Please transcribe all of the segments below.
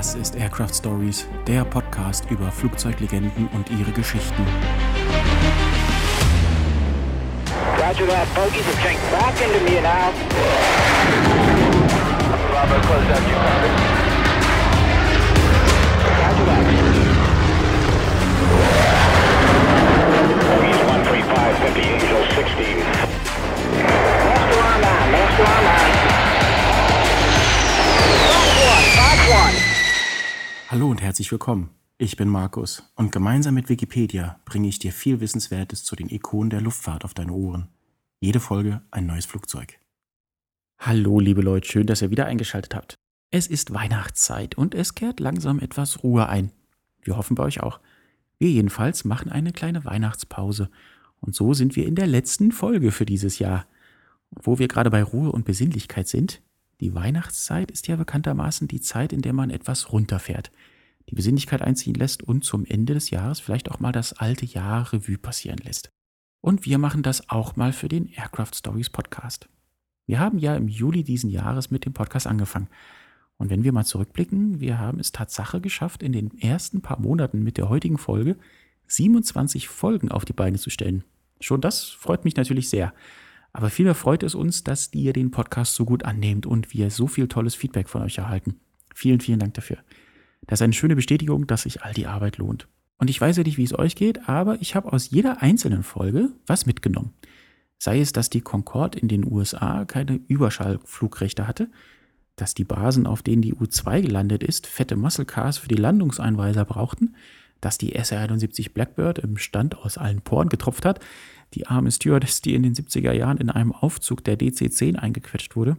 Das ist Aircraft Stories, der Podcast über Flugzeuglegenden und ihre Geschichten. Roger that, bogies are checked back into me now. Bravo, close out, you copy. Roger that. Bogies 135, 50, Angel 16. Master on nine, master on nine. Fox 1, Fox 1. Hallo und herzlich willkommen. Ich bin Markus und gemeinsam mit Wikipedia bringe ich dir viel Wissenswertes zu den Ikonen der Luftfahrt auf deine Ohren. Jede Folge ein neues Flugzeug. Hallo, liebe Leute, schön, dass ihr wieder eingeschaltet habt. Es ist Weihnachtszeit und es kehrt langsam etwas Ruhe ein. Wir hoffen bei euch auch. Wir jedenfalls machen eine kleine Weihnachtspause und so sind wir in der letzten Folge für dieses Jahr. Und wo wir gerade bei Ruhe und Besinnlichkeit sind, die Weihnachtszeit ist ja bekanntermaßen die Zeit, in der man etwas runterfährt, die Besinnlichkeit einziehen lässt und zum Ende des Jahres vielleicht auch mal das alte Jahr Revue passieren lässt. Und wir machen das auch mal für den Aircraft Stories Podcast. Wir haben ja im Juli diesen Jahres mit dem Podcast angefangen. Und wenn wir mal zurückblicken, wir haben es Tatsache geschafft, in den ersten paar Monaten mit der heutigen Folge 27 Folgen auf die Beine zu stellen. Schon das freut mich natürlich sehr. Aber vielmehr freut es uns, dass ihr den Podcast so gut annehmt und wir so viel tolles Feedback von euch erhalten. Vielen, vielen Dank dafür. Das ist eine schöne Bestätigung, dass sich all die Arbeit lohnt. Und ich weiß ja nicht, wie es euch geht, aber ich habe aus jeder einzelnen Folge was mitgenommen. Sei es, dass die Concorde in den USA keine Überschallflugrechte hatte, dass die Basen, auf denen die U-2 gelandet ist, fette Muscle Cars für die Landungseinweiser brauchten, dass die SR-71 Blackbird im Stand aus allen Poren getropft hat, die arme Stewardess, die in den 70er Jahren in einem Aufzug der DC-10 eingequetscht wurde,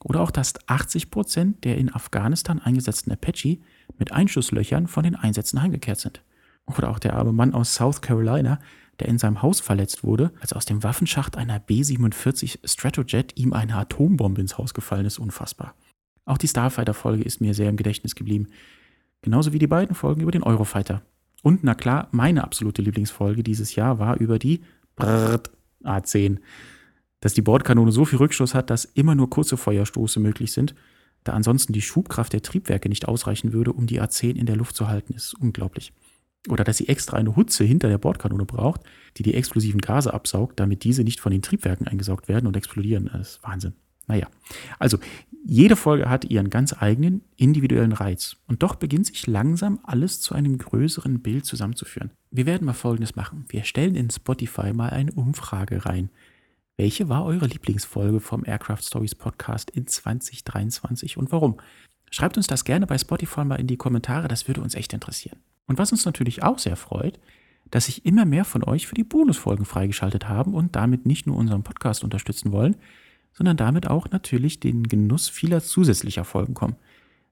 oder auch, dass 80 Prozent der in Afghanistan eingesetzten Apache mit Einschusslöchern von den Einsätzen heimgekehrt sind. Oder auch der arme Mann aus South Carolina, der in seinem Haus verletzt wurde, als aus dem Waffenschacht einer B-47 Stratojet ihm eine Atombombe ins Haus gefallen ist, unfassbar. Auch die Starfighter-Folge ist mir sehr im Gedächtnis geblieben. Genauso wie die beiden Folgen über den Eurofighter. Und na klar, meine absolute Lieblingsfolge dieses Jahr war über die Brrrt A10. Dass die Bordkanone so viel Rückstoß hat, dass immer nur kurze Feuerstoße möglich sind, da ansonsten die Schubkraft der Triebwerke nicht ausreichen würde, um die A10 in der Luft zu halten, ist unglaublich. Oder dass sie extra eine Hutze hinter der Bordkanone braucht, die die explosiven Gase absaugt, damit diese nicht von den Triebwerken eingesaugt werden und explodieren. Das ist Wahnsinn. Naja, also jede Folge hat ihren ganz eigenen individuellen Reiz. Und doch beginnt sich langsam alles zu einem größeren Bild zusammenzuführen. Wir werden mal Folgendes machen. Wir stellen in Spotify mal eine Umfrage rein. Welche war eure Lieblingsfolge vom Aircraft Stories Podcast in 2023 und warum? Schreibt uns das gerne bei Spotify mal in die Kommentare, das würde uns echt interessieren. Und was uns natürlich auch sehr freut, dass sich immer mehr von euch für die Bonusfolgen freigeschaltet haben und damit nicht nur unseren Podcast unterstützen wollen, sondern damit auch natürlich den Genuss vieler zusätzlicher Folgen kommen.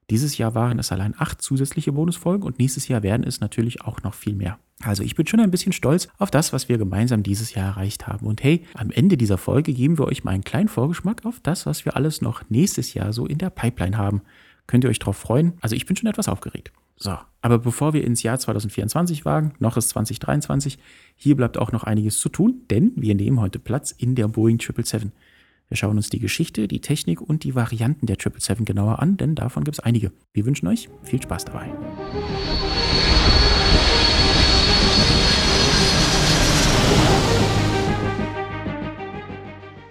Dieses Jahr waren es allein acht zusätzliche Bonusfolgen und nächstes Jahr werden es natürlich auch noch viel mehr. Also ich bin schon ein bisschen stolz auf das, was wir gemeinsam dieses Jahr erreicht haben. Und hey, am Ende dieser Folge geben wir euch mal einen kleinen Vorgeschmack auf das, was wir alles noch nächstes Jahr so in der Pipeline haben. Könnt ihr euch darauf freuen? Also ich bin schon etwas aufgeregt. So, aber bevor wir ins Jahr 2024 wagen, noch ist 2023, hier bleibt auch noch einiges zu tun, denn wir nehmen heute Platz in der Boeing 777. Wir schauen uns die Geschichte, die Technik und die Varianten der 777 genauer an, denn davon gibt es einige. Wir wünschen euch viel Spaß dabei.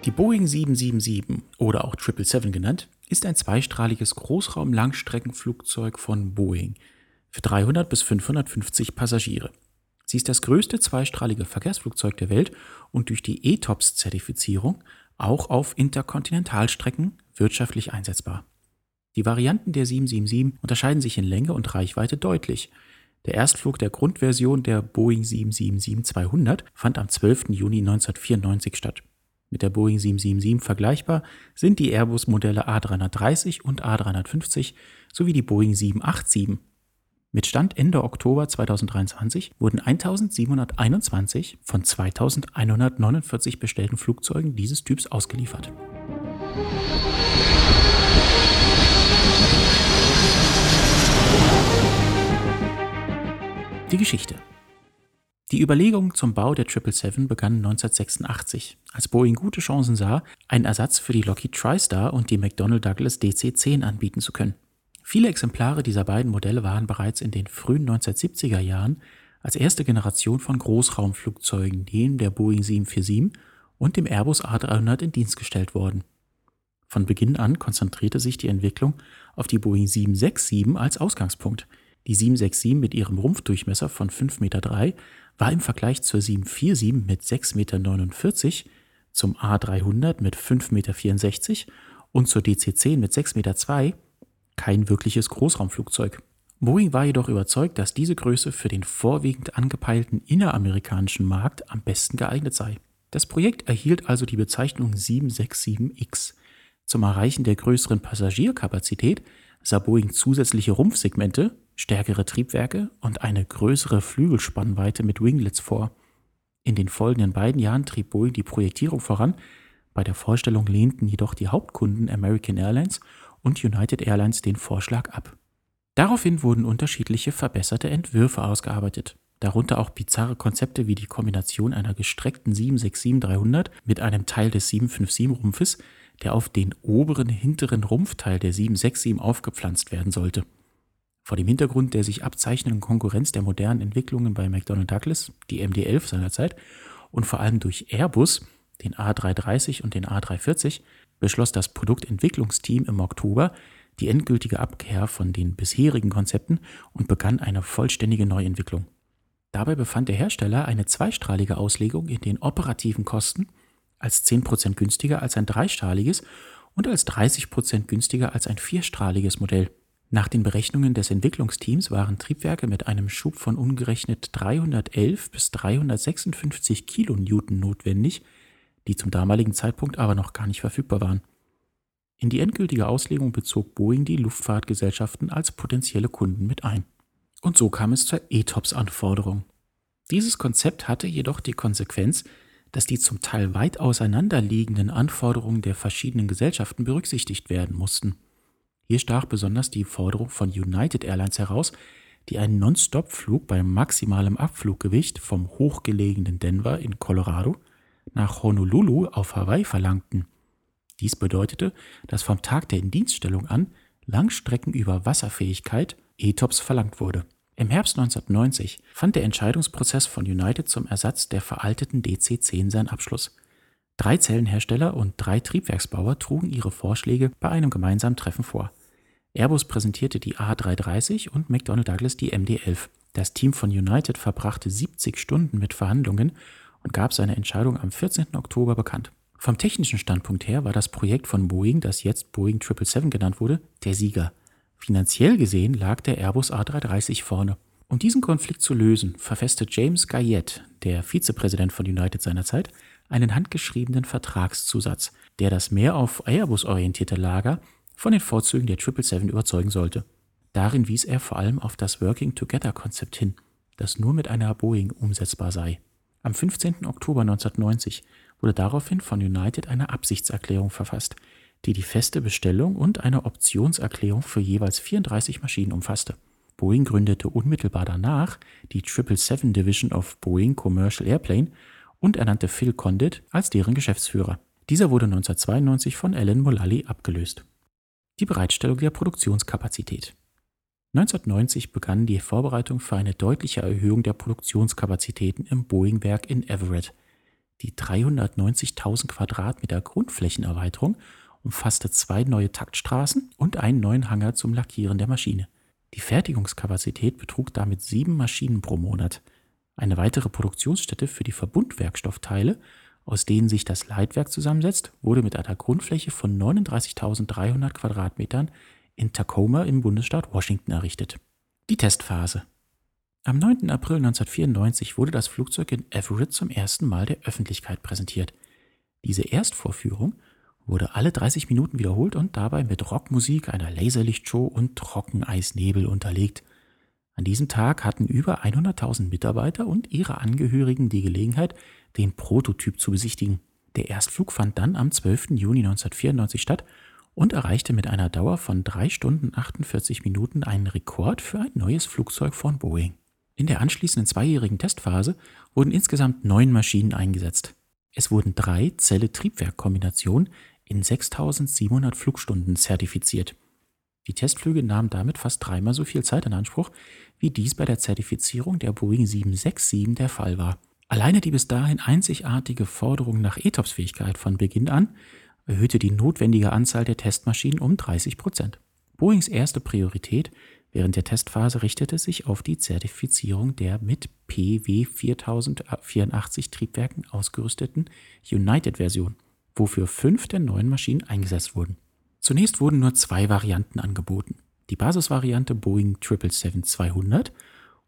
Die Boeing 777 oder auch 777 genannt, ist ein zweistrahliges Großraum-Langstreckenflugzeug von Boeing für 300 bis 550 Passagiere. Sie ist das größte zweistrahlige Verkehrsflugzeug der Welt und durch die ETOPS-Zertifizierung auch auf Interkontinentalstrecken wirtschaftlich einsetzbar. Die Varianten der 777 unterscheiden sich in Länge und Reichweite deutlich. Der Erstflug der Grundversion der Boeing 777-200 fand am 12. Juni 1994 statt. Mit der Boeing 777 vergleichbar sind die Airbus-Modelle A330 und A350 sowie die Boeing 787. Mit Stand Ende Oktober 2023 wurden 1721 von 2149 bestellten Flugzeugen dieses Typs ausgeliefert. Die Geschichte die Überlegungen zum Bau der 777 begannen 1986, als Boeing gute Chancen sah, einen Ersatz für die Lockheed TriStar und die McDonnell Douglas DC-10 anbieten zu können. Viele Exemplare dieser beiden Modelle waren bereits in den frühen 1970er Jahren als erste Generation von Großraumflugzeugen neben der Boeing 747 und dem Airbus A300 in Dienst gestellt worden. Von Beginn an konzentrierte sich die Entwicklung auf die Boeing 767 als Ausgangspunkt. Die 767 mit ihrem Rumpfdurchmesser von 5,3 Meter war im Vergleich zur 747 mit 6,49 Meter, zum A300 mit 5,64 Meter und zur DC-10 mit 6,2 Meter kein wirkliches Großraumflugzeug. Boeing war jedoch überzeugt, dass diese Größe für den vorwiegend angepeilten inneramerikanischen Markt am besten geeignet sei. Das Projekt erhielt also die Bezeichnung 767X. Zum Erreichen der größeren Passagierkapazität sah Boeing zusätzliche Rumpfsegmente, stärkere Triebwerke und eine größere Flügelspannweite mit Winglets vor. In den folgenden beiden Jahren trieb Boeing die Projektierung voran, bei der Vorstellung lehnten jedoch die Hauptkunden American Airlines und United Airlines den Vorschlag ab. Daraufhin wurden unterschiedliche verbesserte Entwürfe ausgearbeitet, darunter auch bizarre Konzepte wie die Kombination einer gestreckten 767-300 mit einem Teil des 757-Rumpfes, der auf den oberen hinteren Rumpfteil der 767 aufgepflanzt werden sollte. Vor dem Hintergrund der sich abzeichnenden Konkurrenz der modernen Entwicklungen bei McDonnell Douglas, die MD-11 seinerzeit, und vor allem durch Airbus, den A330 und den A340, beschloss das Produktentwicklungsteam im Oktober, die endgültige Abkehr von den bisherigen Konzepten und begann eine vollständige Neuentwicklung. Dabei befand der Hersteller eine zweistrahlige Auslegung in den operativen Kosten als 10% günstiger als ein dreistrahliges und als 30% günstiger als ein vierstrahliges Modell. Nach den Berechnungen des Entwicklungsteams waren Triebwerke mit einem Schub von umgerechnet 311 bis 356 Kilonewton notwendig, die zum damaligen Zeitpunkt aber noch gar nicht verfügbar waren. In die endgültige Auslegung bezog Boeing die Luftfahrtgesellschaften als potenzielle Kunden mit ein. Und so kam es zur ETOPS-Anforderung. Dieses Konzept hatte jedoch die Konsequenz, dass die zum Teil weit auseinanderliegenden Anforderungen der verschiedenen Gesellschaften berücksichtigt werden mussten. Hier stach besonders die Forderung von United Airlines heraus, die einen Non-Stop-Flug bei maximalem Abfluggewicht vom hochgelegenen Denver in Colorado nach Honolulu auf Hawaii verlangten. Dies bedeutete, dass vom Tag der Indienststellung an Langstrecken über Wasserfähigkeit ETOPS verlangt wurde. Im Herbst 1990 fand der Entscheidungsprozess von United zum Ersatz der veralteten DC-10 seinen Abschluss. Drei Zellenhersteller und drei Triebwerksbauer trugen ihre Vorschläge bei einem gemeinsamen Treffen vor. Airbus präsentierte die A330 und McDonnell Douglas die MD-11. Das Team von United verbrachte 70 Stunden mit Verhandlungen und gab seine Entscheidung am 14. Oktober bekannt. Vom technischen Standpunkt her war das Projekt von Boeing, das jetzt Boeing 777 genannt wurde, der Sieger. Finanziell gesehen lag der Airbus A330 vorne. Um diesen Konflikt zu lösen, verfasste James Gayette, der Vizepräsident von United seinerzeit, einen handgeschriebenen Vertragszusatz, der das mehr auf Airbus orientierte Lager von den Vorzügen der 777 überzeugen sollte. Darin wies er vor allem auf das Working Together Konzept hin, das nur mit einer Boeing umsetzbar sei. Am 15. Oktober 1990 wurde daraufhin von United eine Absichtserklärung verfasst, die die feste Bestellung und eine Optionserklärung für jeweils 34 Maschinen umfasste. Boeing gründete unmittelbar danach die 777 Division of Boeing Commercial Airplane und ernannte Phil Condit als deren Geschäftsführer. Dieser wurde 1992 von Alan Mulally abgelöst. Die Bereitstellung der Produktionskapazität. 1990 begann die Vorbereitung für eine deutliche Erhöhung der Produktionskapazitäten im Boeing-Werk in Everett. Die 390.000 Quadratmeter Grundflächenerweiterung umfasste zwei neue Taktstraßen und einen neuen Hangar zum Lackieren der Maschine. Die Fertigungskapazität betrug damit sieben Maschinen pro Monat. Eine weitere Produktionsstätte für die Verbundwerkstoffteile, aus denen sich das Leitwerk zusammensetzt, wurde mit einer Grundfläche von 39.300 Quadratmetern in Tacoma im Bundesstaat Washington errichtet. Die Testphase. Am 9. April 1994 wurde das Flugzeug in Everett zum ersten Mal der Öffentlichkeit präsentiert. Diese Erstvorführung wurde alle 30 Minuten wiederholt und dabei mit Rockmusik, einer Laserlichtshow und Trockeneisnebel unterlegt. An diesem Tag hatten über 100.000 Mitarbeiter und ihre Angehörigen die Gelegenheit, den Prototyp zu besichtigen. Der Erstflug fand dann am 12. Juni 1994 statt und erreichte mit einer Dauer von 3 Stunden 48 Minuten einen Rekord für ein neues Flugzeug von Boeing. In der anschließenden zweijährigen Testphase wurden insgesamt neun Maschinen eingesetzt. Es wurden drei Zelle-Triebwerk-Kombinationen in 6700 Flugstunden zertifiziert. Die Testflüge nahmen damit fast dreimal so viel Zeit in Anspruch, wie dies bei der Zertifizierung der Boeing 767 der Fall war. Alleine die bis dahin einzigartige Forderung nach ETOPS-Fähigkeit von Beginn an erhöhte die notwendige Anzahl der Testmaschinen um 30 Prozent. Boeings erste Priorität während der Testphase richtete sich auf die Zertifizierung der mit PW 4084 Triebwerken ausgerüsteten United-Version, wofür fünf der neuen Maschinen eingesetzt wurden. Zunächst wurden nur zwei Varianten angeboten. Die Basisvariante Boeing 777-200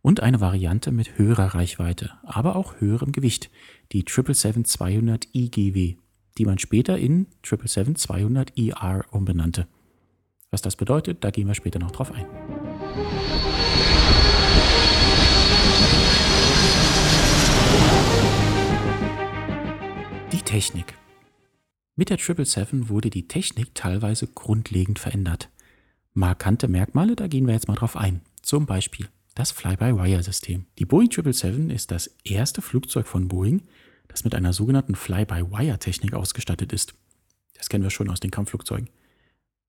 und eine Variante mit höherer Reichweite, aber auch höherem Gewicht, die 777-200 IGW, die man später in 777-200 ER umbenannte. Was das bedeutet, da gehen wir später noch drauf ein. Die Technik. Mit der 777 wurde die Technik teilweise grundlegend verändert. Markante Merkmale, da gehen wir jetzt mal drauf ein. Zum Beispiel das Fly-by-Wire-System. Die Boeing 777 ist das erste Flugzeug von Boeing, das mit einer sogenannten Fly-by-Wire-Technik ausgestattet ist. Das kennen wir schon aus den Kampfflugzeugen.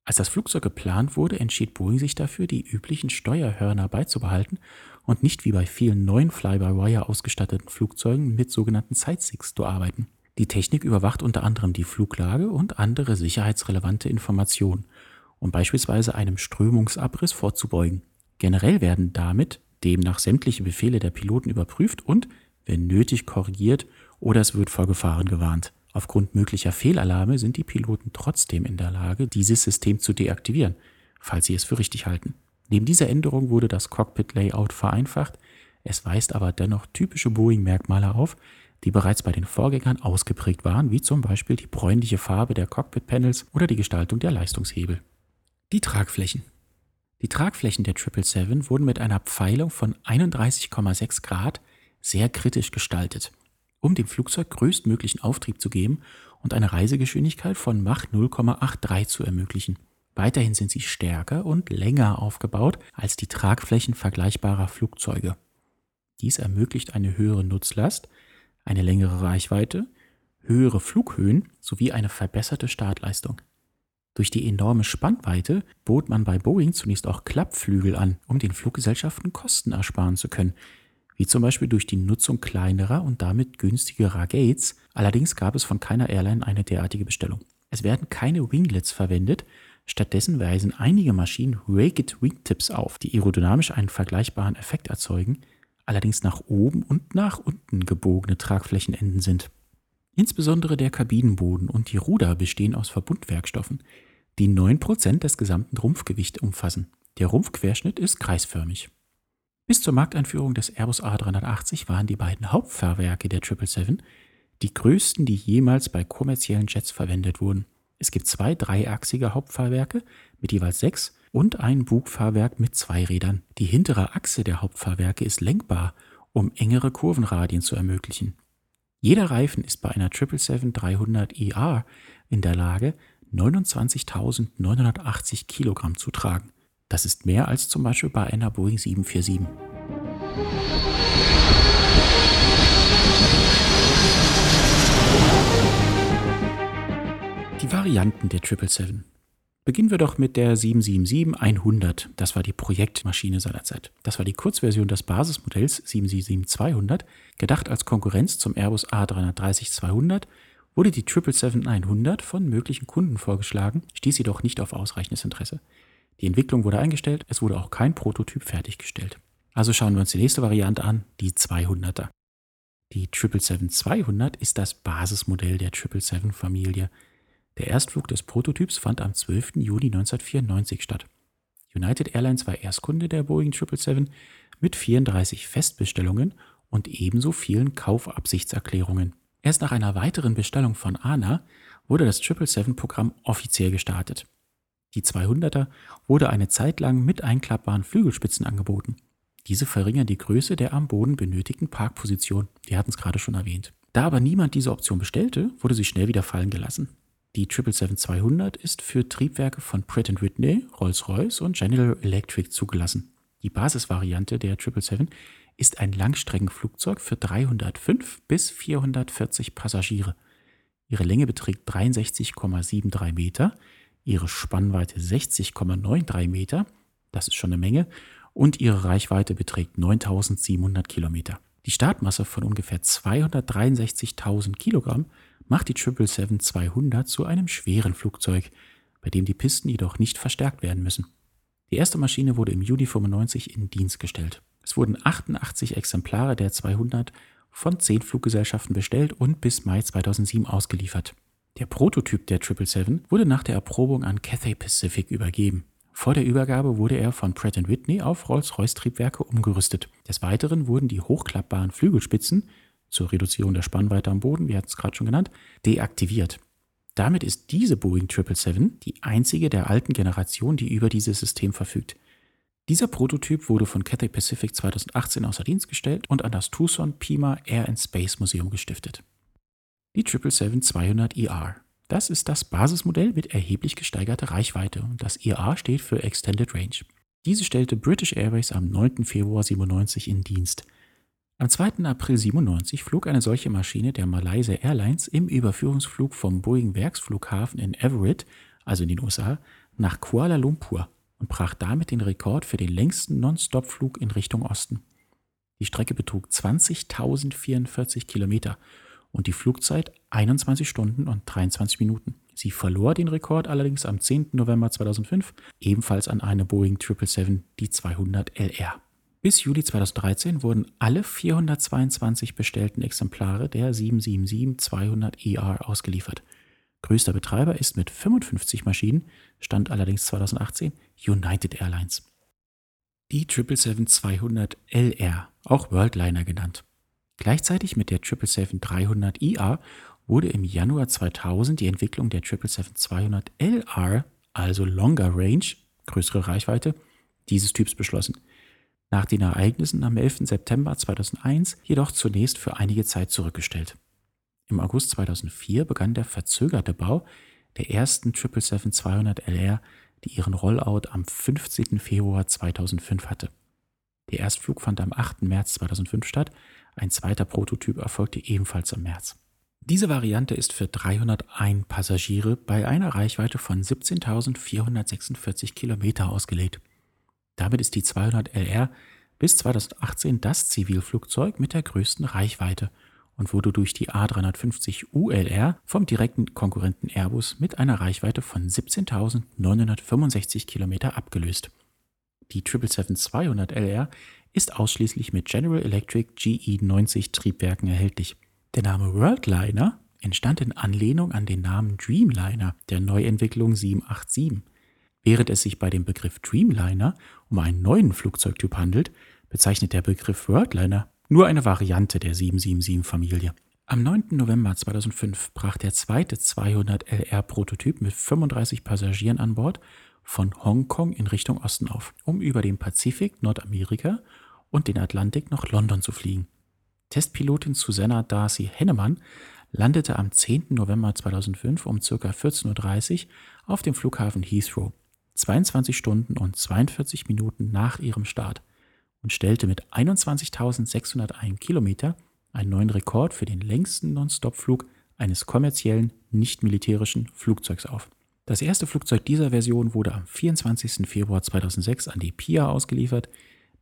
Als das Flugzeug geplant wurde, entschied Boeing sich dafür, die üblichen Steuerhörner beizubehalten und nicht wie bei vielen neuen Fly-by-Wire ausgestatteten Flugzeugen mit sogenannten Sidesticks zu arbeiten. Die Technik überwacht unter anderem die Fluglage und andere sicherheitsrelevante Informationen, um beispielsweise einem Strömungsabriss vorzubeugen. Generell werden damit demnach sämtliche Befehle der Piloten überprüft und, wenn nötig, korrigiert oder es wird vor Gefahren gewarnt. Aufgrund möglicher Fehlalarme sind die Piloten trotzdem in der Lage, dieses System zu deaktivieren, falls sie es für richtig halten. Neben dieser Änderung wurde das Cockpit-Layout vereinfacht, es weist aber dennoch typische Boeing-Merkmale auf, die bereits bei den Vorgängern ausgeprägt waren, wie zum Beispiel die bräunliche Farbe der Cockpit-Panels oder die Gestaltung der Leistungshebel. Die Tragflächen. Die Tragflächen der 777 wurden mit einer Pfeilung von 31,6 Grad sehr kritisch gestaltet um dem Flugzeug größtmöglichen Auftrieb zu geben und eine Reisegeschwindigkeit von Mach 0,83 zu ermöglichen. Weiterhin sind sie stärker und länger aufgebaut als die Tragflächen vergleichbarer Flugzeuge. Dies ermöglicht eine höhere Nutzlast, eine längere Reichweite, höhere Flughöhen sowie eine verbesserte Startleistung. Durch die enorme Spannweite bot man bei Boeing zunächst auch Klappflügel an, um den Fluggesellschaften Kosten ersparen zu können, wie zum Beispiel durch die Nutzung kleinerer und damit günstigerer Gates. Allerdings gab es von keiner Airline eine derartige Bestellung. Es werden keine Winglets verwendet, stattdessen weisen einige Maschinen Raked Wingtips auf, die aerodynamisch einen vergleichbaren Effekt erzeugen, allerdings nach oben und nach unten gebogene Tragflächenenden sind. Insbesondere der Kabinenboden und die Ruder bestehen aus Verbundwerkstoffen, die 9% des gesamten Rumpfgewichts umfassen. Der Rumpfquerschnitt ist kreisförmig. Bis zur Markteinführung des Airbus A380 waren die beiden Hauptfahrwerke der 777 die größten, die jemals bei kommerziellen Jets verwendet wurden. Es gibt zwei dreiachsige Hauptfahrwerke mit jeweils sechs und ein Bugfahrwerk mit zwei Rädern. Die hintere Achse der Hauptfahrwerke ist lenkbar, um engere Kurvenradien zu ermöglichen. Jeder Reifen ist bei einer 777-300ER in der Lage, 29.980 Kilogramm zu tragen. Das ist mehr als zum Beispiel bei einer Boeing 747. Die Varianten der 777. Beginnen wir doch mit der 777-100. Das war die Projektmaschine seinerzeit. Das war die Kurzversion des Basismodells 777-200. Gedacht als Konkurrenz zum Airbus A330-200 wurde die 777-100 von möglichen Kunden vorgeschlagen, stieß jedoch nicht auf ausreichendes Interesse. Die Entwicklung wurde eingestellt, es wurde auch kein Prototyp fertiggestellt. Also schauen wir uns die nächste Variante an, die 200er. Die 777-200 ist das Basismodell der 777-Familie. Der Erstflug des Prototyps fand am 12. Juni 1994 statt. United Airlines war Erstkunde der Boeing 777 mit 34 Festbestellungen und ebenso vielen Kaufabsichtserklärungen. Erst nach einer weiteren Bestellung von ANA wurde das 777-Programm offiziell gestartet. Die 200er wurde eine Zeit lang mit einklappbaren Flügelspitzen angeboten. Diese verringern die Größe der am Boden benötigten Parkposition. Wir hatten es gerade schon erwähnt. Da aber niemand diese Option bestellte, wurde sie schnell wieder fallen gelassen. Die 777-200 ist für Triebwerke von Pratt Whitney, Rolls-Royce und General Electric zugelassen. Die Basisvariante der 777 ist ein Langstreckenflugzeug für 305 bis 440 Passagiere. Ihre Länge beträgt 63,73 Meter, ihre Spannweite 60,93 Meter, das ist schon eine Menge, und ihre Reichweite beträgt 9700 Kilometer. Die Startmasse von ungefähr 263.000 Kilogramm macht die 777-200 zu einem schweren Flugzeug, bei dem die Pisten jedoch nicht verstärkt werden müssen. Die erste Maschine wurde im Juni 95 in Dienst gestellt. Es wurden 88 Exemplare der 200 von 10 Fluggesellschaften bestellt und bis Mai 2007 ausgeliefert. Der Prototyp der 777 wurde nach der Erprobung an Cathay Pacific übergeben. Vor der Übergabe wurde er von Pratt Whitney auf Rolls-Royce-Triebwerke umgerüstet. Des Weiteren wurden die hochklappbaren Flügelspitzen zur Reduzierung der Spannweite am Boden, wir hatten es gerade schon genannt, deaktiviert. Damit ist diese Boeing 777 die einzige der alten Generation, die über dieses System verfügt. Dieser Prototyp wurde von Cathay Pacific 2018 außer Dienst gestellt und an das Tucson Pima Air and Space Museum gestiftet. Die 777-200ER. Das ist das Basismodell mit erheblich gesteigerter Reichweite und das ER steht für Extended Range. Diese stellte British Airways am 9. Februar 97 in Dienst. Am 2. April 97 flog eine solche Maschine der Malaysia Airlines im Überführungsflug vom Boeing Werksflughafen in Everett, also in den USA, nach Kuala Lumpur und brach damit den Rekord für den längsten Non-Stop-Flug in Richtung Osten. Die Strecke betrug 20.044 Kilometer und die Flugzeit 21 Stunden und 23 Minuten. Sie verlor den Rekord allerdings am 10. November 2005 ebenfalls an eine Boeing 777, die 200 LR. Bis Juli 2013 wurden alle 422 bestellten Exemplare der 777-200ER ausgeliefert. Größter Betreiber ist mit 55 Maschinen, stand allerdings 2018, United Airlines. Die 777-200LR, auch Worldliner genannt. Gleichzeitig mit der 777-300ER wurde im Januar 2000 die Entwicklung der 777-200LR, also Longer Range, größere Reichweite, dieses Typs beschlossen nach den Ereignissen am 11. September 2001 jedoch zunächst für einige Zeit zurückgestellt. Im August 2004 begann der verzögerte Bau der ersten 777-200LR, die ihren Rollout am 15. Februar 2005 hatte. Der Erstflug fand am 8. März 2005 statt, ein zweiter Prototyp erfolgte ebenfalls im März. Diese Variante ist für 301 Passagiere bei einer Reichweite von 17.446 Kilometer ausgelegt. Damit ist die 200 LR bis 2018 das Zivilflugzeug mit der größten Reichweite und wurde durch die A350 ULR vom direkten Konkurrenten Airbus mit einer Reichweite von 17.965 Kilometer abgelöst. Die 777-200 LR ist ausschließlich mit General Electric GE90 Triebwerken erhältlich. Der Name Worldliner entstand in Anlehnung an den Namen Dreamliner der Neuentwicklung 787. Während es sich bei dem Begriff Dreamliner um einen neuen Flugzeugtyp handelt, bezeichnet der Begriff Worldliner nur eine Variante der 777-Familie. Am 9. November 2005 brach der zweite 200LR-Prototyp mit 35 Passagieren an Bord von Hongkong in Richtung Osten auf, um über den Pazifik, Nordamerika und den Atlantik nach London zu fliegen. Testpilotin Susanna Darcy Hennemann landete am 10. November 2005 um ca. 14.30 Uhr auf dem Flughafen Heathrow. 22 Stunden und 42 Minuten nach ihrem Start und stellte mit 21.601 Kilometer einen neuen Rekord für den längsten Non-Stop-Flug eines kommerziellen, nicht militärischen Flugzeugs auf. Das erste Flugzeug dieser Version wurde am 24. Februar 2006 an die PIA ausgeliefert.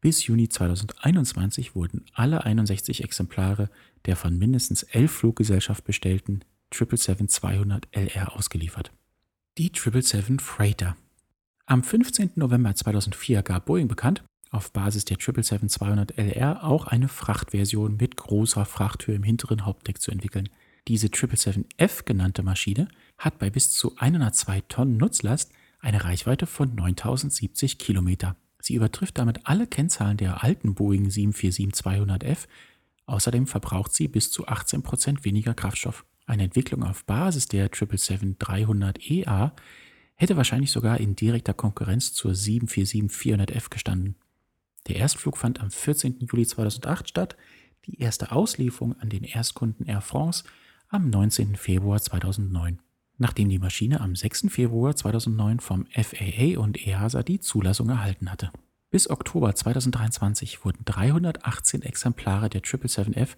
Bis Juni 2021 wurden alle 61 Exemplare der von mindestens 11 Fluggesellschaften bestellten 777-200 LR ausgeliefert. Die 777 Freighter am 15. November 2004 gab Boeing bekannt, auf Basis der 777-200LR auch eine Frachtversion mit großer Frachthöhe im hinteren Hauptdeck zu entwickeln. Diese 777F genannte Maschine hat bei bis zu 102 Tonnen Nutzlast eine Reichweite von 9070 Kilometer. Sie übertrifft damit alle Kennzahlen der alten Boeing 747-200F. Außerdem verbraucht sie bis zu 18% weniger Kraftstoff. Eine Entwicklung auf Basis der 777-300EA hätte wahrscheinlich sogar in direkter Konkurrenz zur 747-400F gestanden. Der Erstflug fand am 14. Juli 2008 statt, die erste Auslieferung an den Erstkunden Air France am 19. Februar 2009, nachdem die Maschine am 6. Februar 2009 vom FAA und EASA die Zulassung erhalten hatte. Bis Oktober 2023 wurden 318 Exemplare der 777F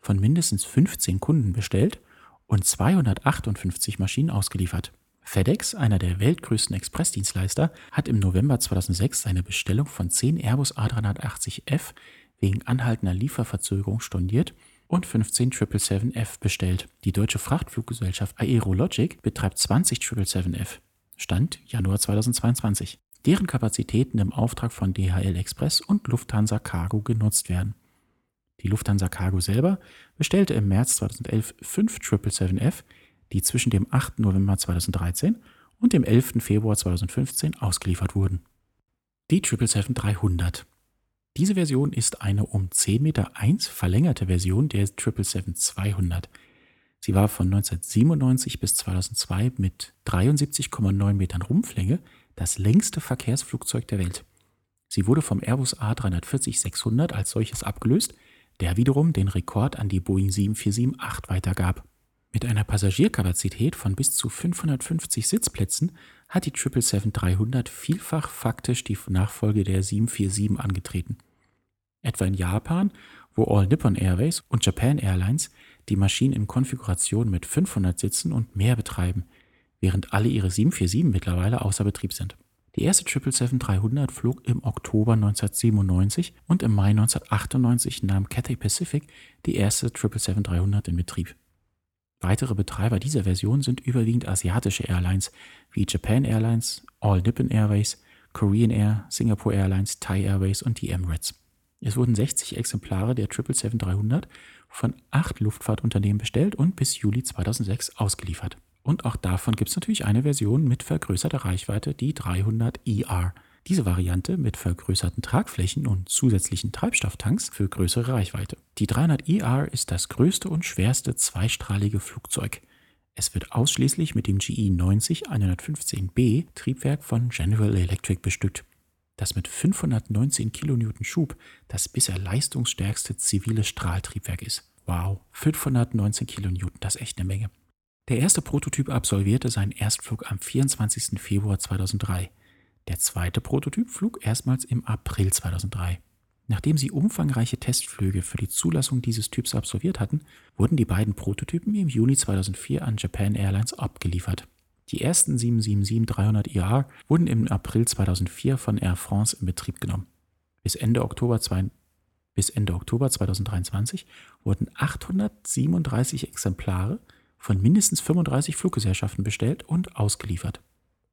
von mindestens 15 Kunden bestellt und 258 Maschinen ausgeliefert. FedEx, einer der weltgrößten Expressdienstleister, hat im November 2006 seine Bestellung von 10 Airbus A380F wegen anhaltender Lieferverzögerung storniert und 15 777F bestellt. Die deutsche Frachtfluggesellschaft Aerologic betreibt 20 777F. Stand Januar 2022. Deren Kapazitäten im Auftrag von DHL Express und Lufthansa Cargo genutzt werden. Die Lufthansa Cargo selber bestellte im März 2011 fünf 777F, die zwischen dem 8. November 2013 und dem 11. Februar 2015 ausgeliefert wurden. Die 777-300. Diese Version ist eine um 10,1 Meter verlängerte Version der 777-200. Sie war von 1997 bis 2002 mit 73,9 Metern Rumpflänge das längste Verkehrsflugzeug der Welt. Sie wurde vom Airbus A340-600 als solches abgelöst, der wiederum den Rekord an die Boeing 747-8 weitergab. Mit einer Passagierkapazität von bis zu 550 Sitzplätzen hat die 777-300 vielfach faktisch die Nachfolge der 747 angetreten. Etwa in Japan, wo All Nippon Airways und Japan Airlines die Maschinen in Konfiguration mit 500 Sitzen und mehr betreiben, während alle ihre 747 mittlerweile außer Betrieb sind. Die erste 777-300 flog im Oktober 1997 und im Mai 1998 nahm Cathay Pacific die erste 777-300 in Betrieb. Weitere Betreiber dieser Version sind überwiegend asiatische Airlines wie Japan Airlines, All Nippon Airways, Korean Air, Singapore Airlines, Thai Airways und die Emirates. Es wurden 60 Exemplare der 777-300 von acht Luftfahrtunternehmen bestellt und bis Juli 2006 ausgeliefert. Und auch davon gibt es natürlich eine Version mit vergrößerter Reichweite, die 300ER. Diese Variante mit vergrößerten Tragflächen und zusätzlichen Treibstofftanks für größere Reichweite. Die 300ER ist das größte und schwerste zweistrahlige Flugzeug. Es wird ausschließlich mit dem GE 90 115B Triebwerk von General Electric bestückt, das mit 519 Kilonewton Schub das bisher leistungsstärkste zivile Strahltriebwerk ist. Wow, 519 Kilonewton, das ist echt eine Menge. Der erste Prototyp absolvierte seinen Erstflug am 24. Februar 2003. Der zweite Prototyp flog erstmals im April 2003. Nachdem sie umfangreiche Testflüge für die Zulassung dieses Typs absolviert hatten, wurden die beiden Prototypen im Juni 2004 an Japan Airlines abgeliefert. Die ersten 777-300ER wurden im April 2004 von Air France in Betrieb genommen. Bis Ende Oktober, zwei, bis Ende Oktober 2023 wurden 837 Exemplare von mindestens 35 Fluggesellschaften bestellt und ausgeliefert.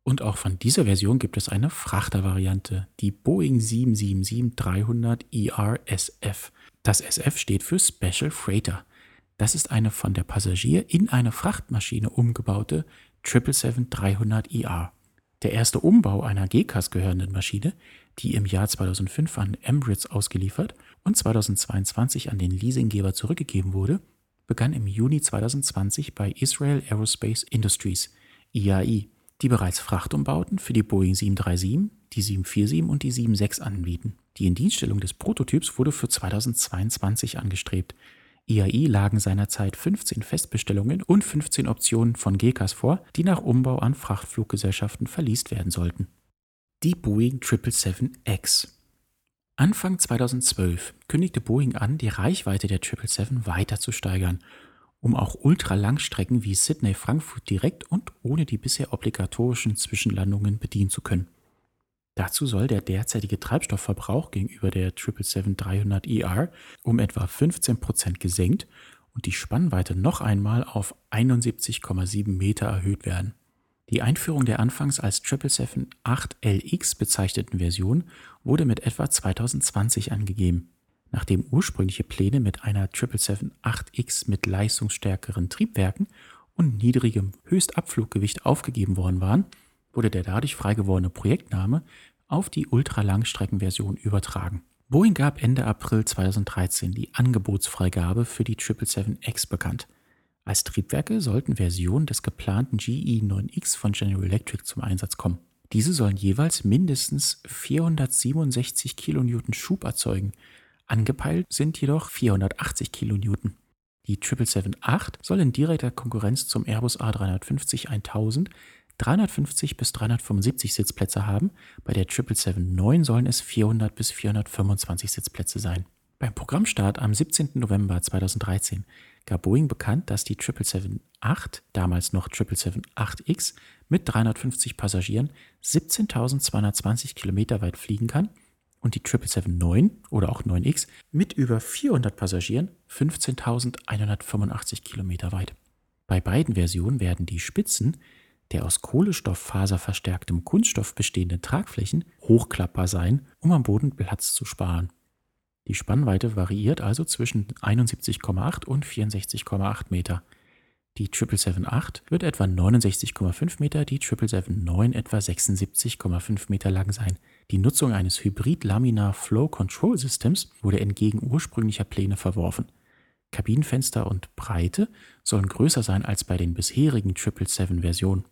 Und auch von dieser Version gibt es eine Frachtervariante, die Boeing 777-300 ERSF. Das SF steht für Special Freighter. Das ist eine von der Passagier in eine Frachtmaschine umgebaute 777-300ER. E der erste Umbau einer GCAS gehörenden Maschine, die im Jahr 2005 an Emirates ausgeliefert und 2022 an den Leasinggeber zurückgegeben wurde, begann im Juni 2020 bei Israel Aerospace Industries, IAI, die bereits Frachtumbauten für die Boeing 737, die 747 und die 76 anbieten. Die Indienststellung des Prototyps wurde für 2022 angestrebt. IAI lagen seinerzeit 15 Festbestellungen und 15 Optionen von GECAS vor, die nach Umbau an Frachtfluggesellschaften verliest werden sollten. Die Boeing 777X Anfang 2012 kündigte Boeing an, die Reichweite der 777 weiter zu steigern, um auch Ultralangstrecken wie Sydney-Frankfurt direkt und ohne die bisher obligatorischen Zwischenlandungen bedienen zu können. Dazu soll der derzeitige Treibstoffverbrauch gegenüber der 777-300ER um etwa 15% gesenkt und die Spannweite noch einmal auf 71,7 Meter erhöht werden. Die Einführung der anfangs als 777-8LX bezeichneten Version wurde mit etwa 2020 angegeben. Nachdem ursprüngliche Pläne mit einer 777-8X mit leistungsstärkeren Triebwerken und niedrigem Höchstabfluggewicht aufgegeben worden waren, wurde der dadurch frei gewordene Projektname auf die Ultralangstreckenversion übertragen. Boeing gab Ende April 2013 die Angebotsfreigabe für die 777X bekannt – als Triebwerke sollten Versionen des geplanten GE9X von General Electric zum Einsatz kommen. Diese sollen jeweils mindestens 467 kN Schub erzeugen. Angepeilt sind jedoch 480 kN. Die 777-8 soll in direkter Konkurrenz zum Airbus A350-1000 350 bis 375 Sitzplätze haben, bei der 777-9 sollen es 400 bis 425 Sitzplätze sein. Beim Programmstart am 17. November 2013 gab Boeing bekannt, dass die 777-8, damals noch 777-8X, mit 350 Passagieren 17.220 Kilometer weit fliegen kann und die 777-9 oder auch 9X mit über 400 Passagieren 15.185 Kilometer weit. Bei beiden Versionen werden die Spitzen der aus Kohlenstofffaser verstärktem Kunststoff bestehenden Tragflächen hochklappbar sein, um am Boden Platz zu sparen. Die Spannweite variiert also zwischen 71,8 und 64,8 Meter. Die 777-8 wird etwa 69,5 Meter, die 777-9 etwa 76,5 Meter lang sein. Die Nutzung eines Hybrid-Laminar Flow Control Systems wurde entgegen ursprünglicher Pläne verworfen. Kabinenfenster und Breite sollen größer sein als bei den bisherigen 777-Versionen.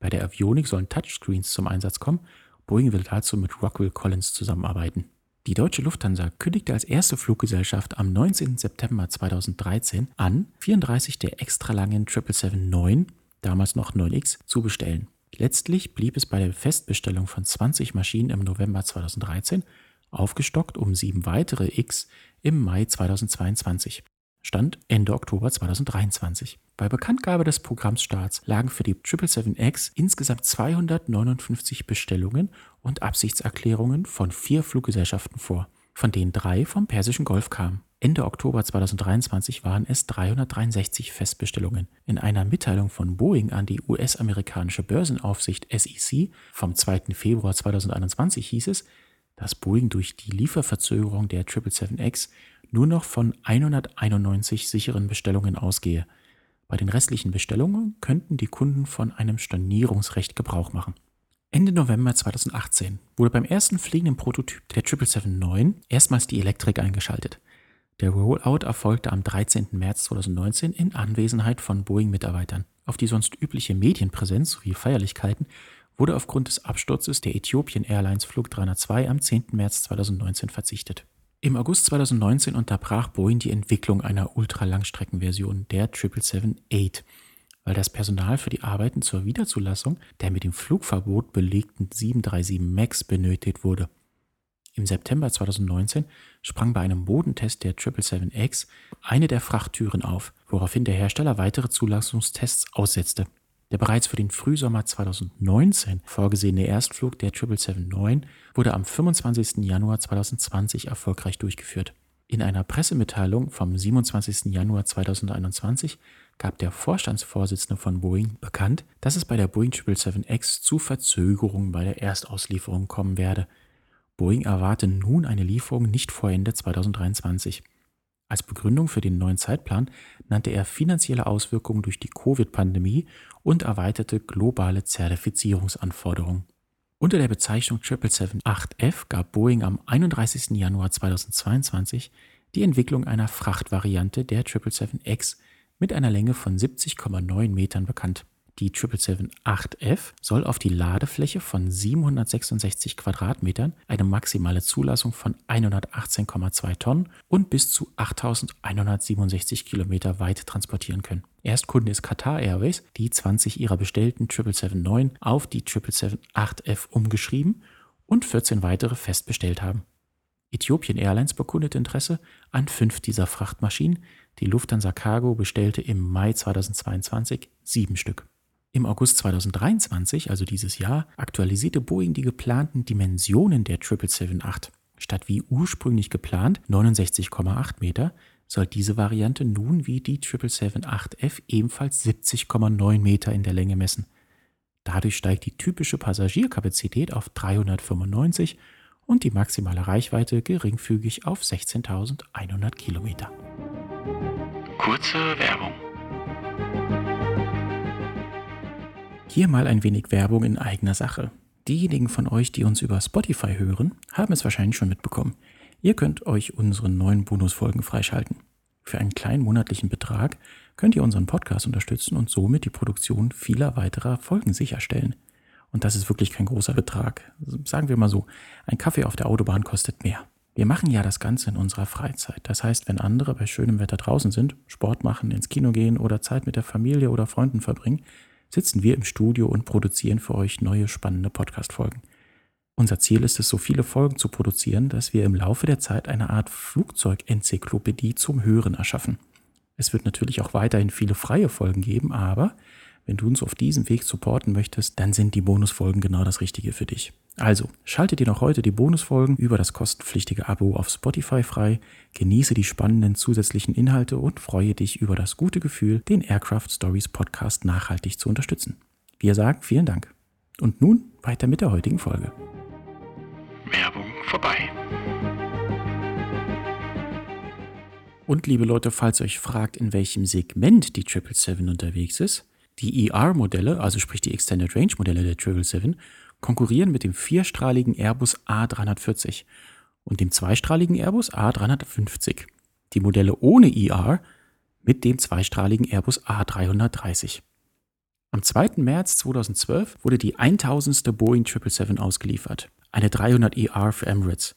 Bei der Avionik sollen Touchscreens zum Einsatz kommen. Boeing will dazu mit Rockwell Collins zusammenarbeiten. Die deutsche Lufthansa kündigte als erste Fluggesellschaft am 19. September 2013 an, 34 der extra langen 777-9, damals noch 9X, zu bestellen. Letztlich blieb es bei der Festbestellung von 20 Maschinen im November 2013, aufgestockt um sieben weitere X im Mai 2022. Stand Ende Oktober 2023. Bei Bekanntgabe des Programmstarts lagen für die 777X insgesamt 259 Bestellungen und Absichtserklärungen von vier Fluggesellschaften vor, von denen drei vom Persischen Golf kamen. Ende Oktober 2023 waren es 363 Festbestellungen. In einer Mitteilung von Boeing an die US-amerikanische Börsenaufsicht SEC vom 2. Februar 2021 hieß es, dass Boeing durch die Lieferverzögerung der 777X nur noch von 191 sicheren Bestellungen ausgehe. Bei den restlichen Bestellungen könnten die Kunden von einem Stornierungsrecht Gebrauch machen. Ende November 2018 wurde beim ersten fliegenden Prototyp der 777-9 erstmals die Elektrik eingeschaltet. Der Rollout erfolgte am 13. März 2019 in Anwesenheit von Boeing-Mitarbeitern. Auf die sonst übliche Medienpräsenz sowie Feierlichkeiten wurde aufgrund des Absturzes der Ethiopian Airlines Flug 302 am 10. März 2019 verzichtet. Im August 2019 unterbrach Boeing die Entwicklung einer Ultralangstreckenversion der 777-8, weil das Personal für die Arbeiten zur Wiederzulassung der mit dem Flugverbot belegten 737 MAX benötigt wurde. Im September 2019 sprang bei einem Bodentest der 777X eine der Frachttüren auf, woraufhin der Hersteller weitere Zulassungstests aussetzte. Der bereits für den Frühsommer 2019 vorgesehene Erstflug der 777-9 wurde am 25. Januar 2020 erfolgreich durchgeführt. In einer Pressemitteilung vom 27. Januar 2021 gab der Vorstandsvorsitzende von Boeing bekannt, dass es bei der Boeing 777X zu Verzögerungen bei der Erstauslieferung kommen werde. Boeing erwarte nun eine Lieferung nicht vor Ende 2023. Als Begründung für den neuen Zeitplan nannte er finanzielle Auswirkungen durch die Covid-Pandemie und erweiterte globale Zertifizierungsanforderungen. Unter der Bezeichnung 777-8F gab Boeing am 31. Januar 2022 die Entwicklung einer Frachtvariante der 777X mit einer Länge von 70,9 Metern bekannt. Die 777-8F soll auf die Ladefläche von 766 Quadratmetern eine maximale Zulassung von 118,2 Tonnen und bis zu 8167 Kilometer weit transportieren können. Erstkunde ist Qatar Airways, die 20 ihrer bestellten 777-9 auf die 777-8F umgeschrieben und 14 weitere fest bestellt haben. Ethiopian Airlines bekundet Interesse an fünf dieser Frachtmaschinen. Die Lufthansa Cargo bestellte im Mai 2022 sieben Stück. Im August 2023, also dieses Jahr, aktualisierte Boeing die geplanten Dimensionen der 777-8. Statt wie ursprünglich geplant 69,8 Meter, soll diese Variante nun wie die 777-8F ebenfalls 70,9 Meter in der Länge messen. Dadurch steigt die typische Passagierkapazität auf 395 und die maximale Reichweite geringfügig auf 16.100 Kilometer. Kurze Werbung. Hier mal ein wenig Werbung in eigener Sache. Diejenigen von euch, die uns über Spotify hören, haben es wahrscheinlich schon mitbekommen. Ihr könnt euch unsere neuen Bonusfolgen freischalten. Für einen kleinen monatlichen Betrag könnt ihr unseren Podcast unterstützen und somit die Produktion vieler weiterer Folgen sicherstellen. Und das ist wirklich kein großer Betrag. Sagen wir mal so, ein Kaffee auf der Autobahn kostet mehr. Wir machen ja das Ganze in unserer Freizeit. Das heißt, wenn andere bei schönem Wetter draußen sind, Sport machen, ins Kino gehen oder Zeit mit der Familie oder Freunden verbringen, sitzen wir im Studio und produzieren für euch neue spannende Podcast-Folgen. Unser Ziel ist es, so viele Folgen zu produzieren, dass wir im Laufe der Zeit eine Art Flugzeugenzyklopädie zum Hören erschaffen. Es wird natürlich auch weiterhin viele freie Folgen geben, aber wenn du uns auf diesem Weg supporten möchtest, dann sind die Bonusfolgen genau das Richtige für dich. Also, schalte dir noch heute die Bonusfolgen über das kostenpflichtige Abo auf Spotify frei, genieße die spannenden zusätzlichen Inhalte und freue dich über das gute Gefühl, den Aircraft Stories Podcast nachhaltig zu unterstützen. Wir sagen vielen Dank. Und nun weiter mit der heutigen Folge. Werbung vorbei. Und liebe Leute, falls ihr euch fragt, in welchem Segment die 777 unterwegs ist, die ER-Modelle, also sprich die Extended Range Modelle der 777, konkurrieren mit dem vierstrahligen Airbus A340 und dem zweistrahligen Airbus A350. Die Modelle ohne ER mit dem zweistrahligen Airbus A330. Am 2. März 2012 wurde die 1000. Boeing 777 ausgeliefert, eine 300 ER für Emirates.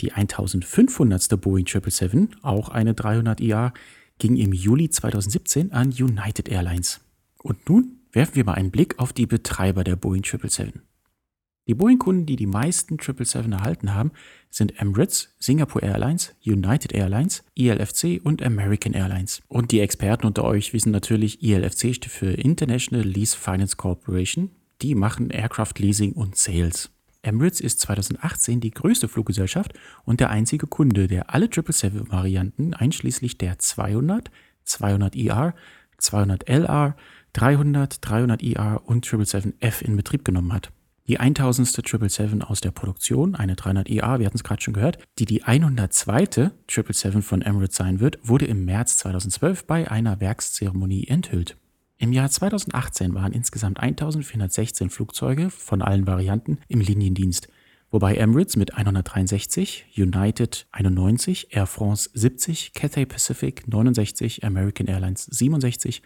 Die 1500. Boeing 777, auch eine 300 ER, ging im Juli 2017 an United Airlines. Und nun werfen wir mal einen Blick auf die Betreiber der Boeing 777. Die Boeing-Kunden, die die meisten 777 erhalten haben, sind Emirates, Singapore Airlines, United Airlines, ILFC und American Airlines. Und die Experten unter euch wissen natürlich, ILFC steht für International Lease Finance Corporation. Die machen Aircraft Leasing und Sales. Emirates ist 2018 die größte Fluggesellschaft und der einzige Kunde, der alle 777-Varianten einschließlich der 200, 200ER, 200LR, 300, 300ER und 777F in Betrieb genommen hat. Die 1000. 777 aus der Produktion, eine 300ER, wir hatten es gerade schon gehört, die die 102. 777 von Emirates sein wird, wurde im März 2012 bei einer Werkszeremonie enthüllt. Im Jahr 2018 waren insgesamt 1416 Flugzeuge von allen Varianten im Liniendienst, wobei Emirates mit 163, United 91, Air France 70, Cathay Pacific 69, American Airlines 67,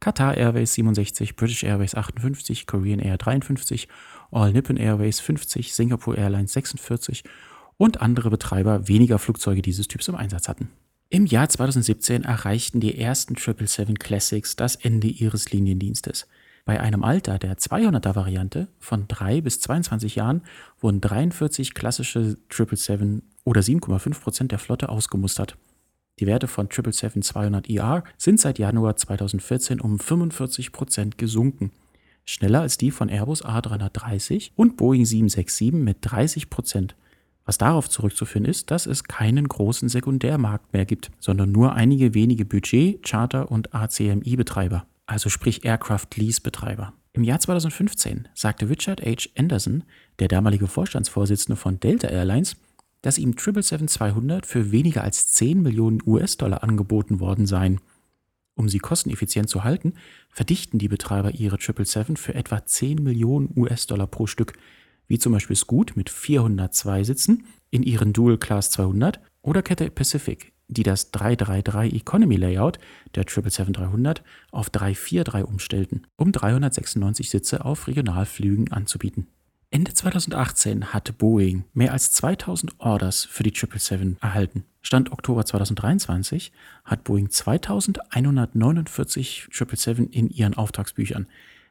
Qatar Airways 67, British Airways 58, Korean Air 53, All Nippon Airways 50, Singapore Airlines 46 und andere Betreiber weniger Flugzeuge dieses Typs im Einsatz hatten. Im Jahr 2017 erreichten die ersten 777 Classics das Ende ihres Liniendienstes. Bei einem Alter der 200er Variante von 3 bis 22 Jahren wurden 43 klassische 777 oder 7,5% der Flotte ausgemustert. Die Werte von 777-200ER sind seit Januar 2014 um 45% gesunken, schneller als die von Airbus A330 und Boeing 767 mit 30% was darauf zurückzuführen ist, dass es keinen großen Sekundärmarkt mehr gibt, sondern nur einige wenige Budget-, Charter- und ACMI-Betreiber, also sprich Aircraft-Lease-Betreiber. Im Jahr 2015 sagte Richard H. Anderson, der damalige Vorstandsvorsitzende von Delta Airlines, dass ihm 777-200 für weniger als 10 Millionen US-Dollar angeboten worden seien. Um sie kosteneffizient zu halten, verdichten die Betreiber ihre 777 für etwa 10 Millionen US-Dollar pro Stück, wie zum Beispiel Scoot mit 402 Sitzen in ihren Dual Class 200 oder Cathay Pacific, die das 333 Economy Layout der 777-300 auf 343 umstellten, um 396 Sitze auf Regionalflügen anzubieten. Ende 2018 hatte Boeing mehr als 2000 Orders für die 777 erhalten. Stand Oktober 2023 hat Boeing 2149 777 in ihren Auftragsbüchern.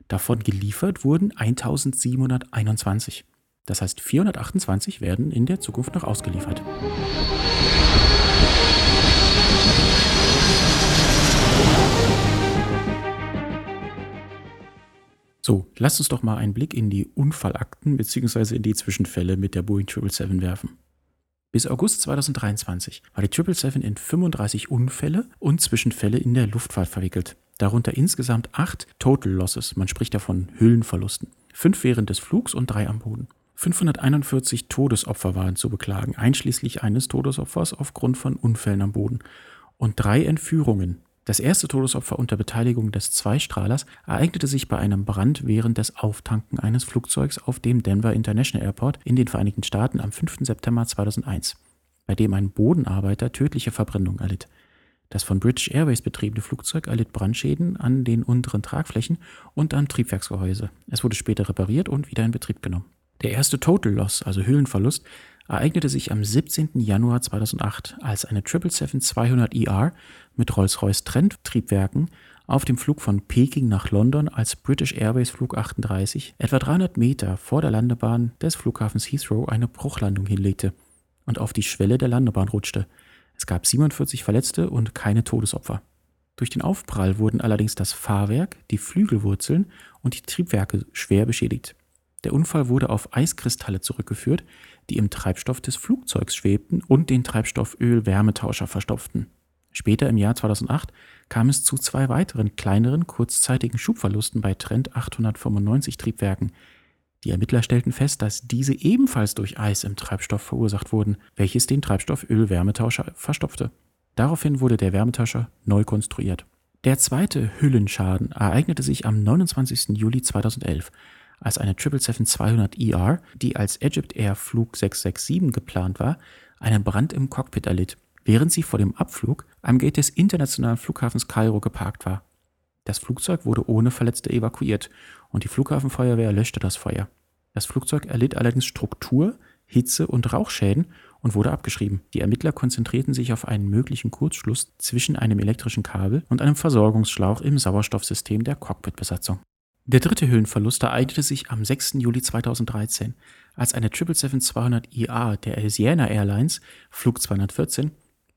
Davon geliefert wurden 1721. Das heißt, 428 werden in der Zukunft noch ausgeliefert. So, lasst uns doch mal einen Blick in die Unfallakten bzw. in die Zwischenfälle mit der Boeing 777 werfen. Bis August 2023 war die 777 in 35 Unfälle und Zwischenfälle in der Luftfahrt verwickelt. Darunter insgesamt acht Total Losses, man spricht davon Hüllenverlusten. Fünf während des Flugs und drei am Boden. 541 Todesopfer waren zu beklagen, einschließlich eines Todesopfers aufgrund von Unfällen am Boden. Und drei Entführungen, das erste Todesopfer unter Beteiligung des Zweistrahlers ereignete sich bei einem Brand während des Auftanken eines Flugzeugs auf dem Denver International Airport in den Vereinigten Staaten am 5. September 2001, bei dem ein Bodenarbeiter tödliche Verbrennung erlitt. Das von British Airways betriebene Flugzeug erlitt Brandschäden an den unteren Tragflächen und am Triebwerksgehäuse. Es wurde später repariert und wieder in Betrieb genommen. Der erste Total Loss, also Hüllenverlust, ereignete sich am 17. Januar 2008, als eine 777-200ER mit Rolls-Royce Trent-Triebwerken auf dem Flug von Peking nach London als British Airways Flug 38 etwa 300 Meter vor der Landebahn des Flughafens Heathrow eine Bruchlandung hinlegte und auf die Schwelle der Landebahn rutschte. Es gab 47 Verletzte und keine Todesopfer. Durch den Aufprall wurden allerdings das Fahrwerk, die Flügelwurzeln und die Triebwerke schwer beschädigt. Der Unfall wurde auf Eiskristalle zurückgeführt, die im Treibstoff des Flugzeugs schwebten und den Treibstofföl-Wärmetauscher verstopften. Später im Jahr 2008 kam es zu zwei weiteren kleineren kurzzeitigen Schubverlusten bei Trent 895 Triebwerken. Die Ermittler stellten fest, dass diese ebenfalls durch Eis im Treibstoff verursacht wurden, welches den Treibstofföl-Wärmetauscher verstopfte. Daraufhin wurde der Wärmetauscher neu konstruiert. Der zweite Hüllenschaden ereignete sich am 29. Juli 2011 als eine 777-200ER, e die als Egypt Air Flug 667 geplant war, einen Brand im Cockpit erlitt, während sie vor dem Abflug am Gate des internationalen Flughafens Kairo geparkt war. Das Flugzeug wurde ohne Verletzte evakuiert und die Flughafenfeuerwehr löschte das Feuer. Das Flugzeug erlitt allerdings Struktur-, Hitze- und Rauchschäden und wurde abgeschrieben. Die Ermittler konzentrierten sich auf einen möglichen Kurzschluss zwischen einem elektrischen Kabel und einem Versorgungsschlauch im Sauerstoffsystem der Cockpitbesatzung. Der dritte Höhenverlust ereignete sich am 6. Juli 2013, als eine 777-200ER der Asiana Airlines, Flug 214,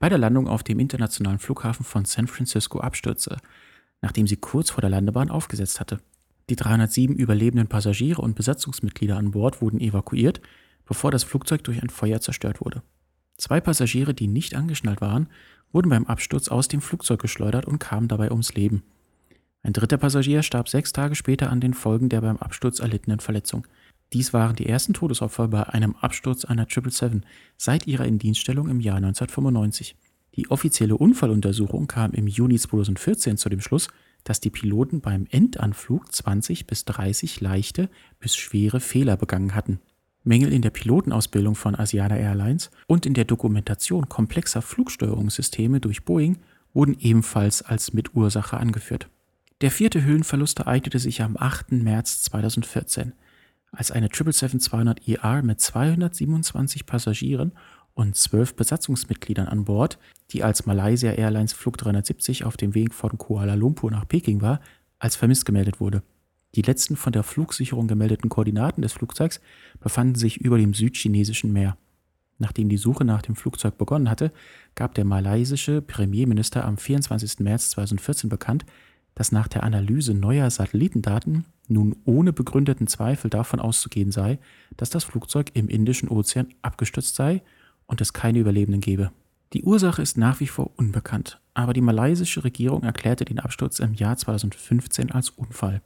bei der Landung auf dem internationalen Flughafen von San Francisco abstürzte, nachdem sie kurz vor der Landebahn aufgesetzt hatte. Die 307 überlebenden Passagiere und Besatzungsmitglieder an Bord wurden evakuiert, bevor das Flugzeug durch ein Feuer zerstört wurde. Zwei Passagiere, die nicht angeschnallt waren, wurden beim Absturz aus dem Flugzeug geschleudert und kamen dabei ums Leben. Ein dritter Passagier starb sechs Tage später an den Folgen der beim Absturz erlittenen Verletzung. Dies waren die ersten Todesopfer bei einem Absturz einer 777 seit ihrer Indienststellung im Jahr 1995. Die offizielle Unfalluntersuchung kam im Juni 2014 zu dem Schluss, dass die Piloten beim Endanflug 20 bis 30 leichte bis schwere Fehler begangen hatten. Mängel in der Pilotenausbildung von Asiana Airlines und in der Dokumentation komplexer Flugsteuerungssysteme durch Boeing wurden ebenfalls als Mitursache angeführt. Der vierte Höhenverlust ereignete sich am 8. März 2014, als eine 777-200ER e mit 227 Passagieren und 12 Besatzungsmitgliedern an Bord, die als Malaysia Airlines Flug 370 auf dem Weg von Kuala Lumpur nach Peking war, als vermisst gemeldet wurde. Die letzten von der Flugsicherung gemeldeten Koordinaten des Flugzeugs befanden sich über dem südchinesischen Meer. Nachdem die Suche nach dem Flugzeug begonnen hatte, gab der malaysische Premierminister am 24. März 2014 bekannt, dass nach der Analyse neuer Satellitendaten nun ohne begründeten Zweifel davon auszugehen sei, dass das Flugzeug im Indischen Ozean abgestürzt sei und es keine Überlebenden gebe. Die Ursache ist nach wie vor unbekannt, aber die malaysische Regierung erklärte den Absturz im Jahr 2015 als Unfall.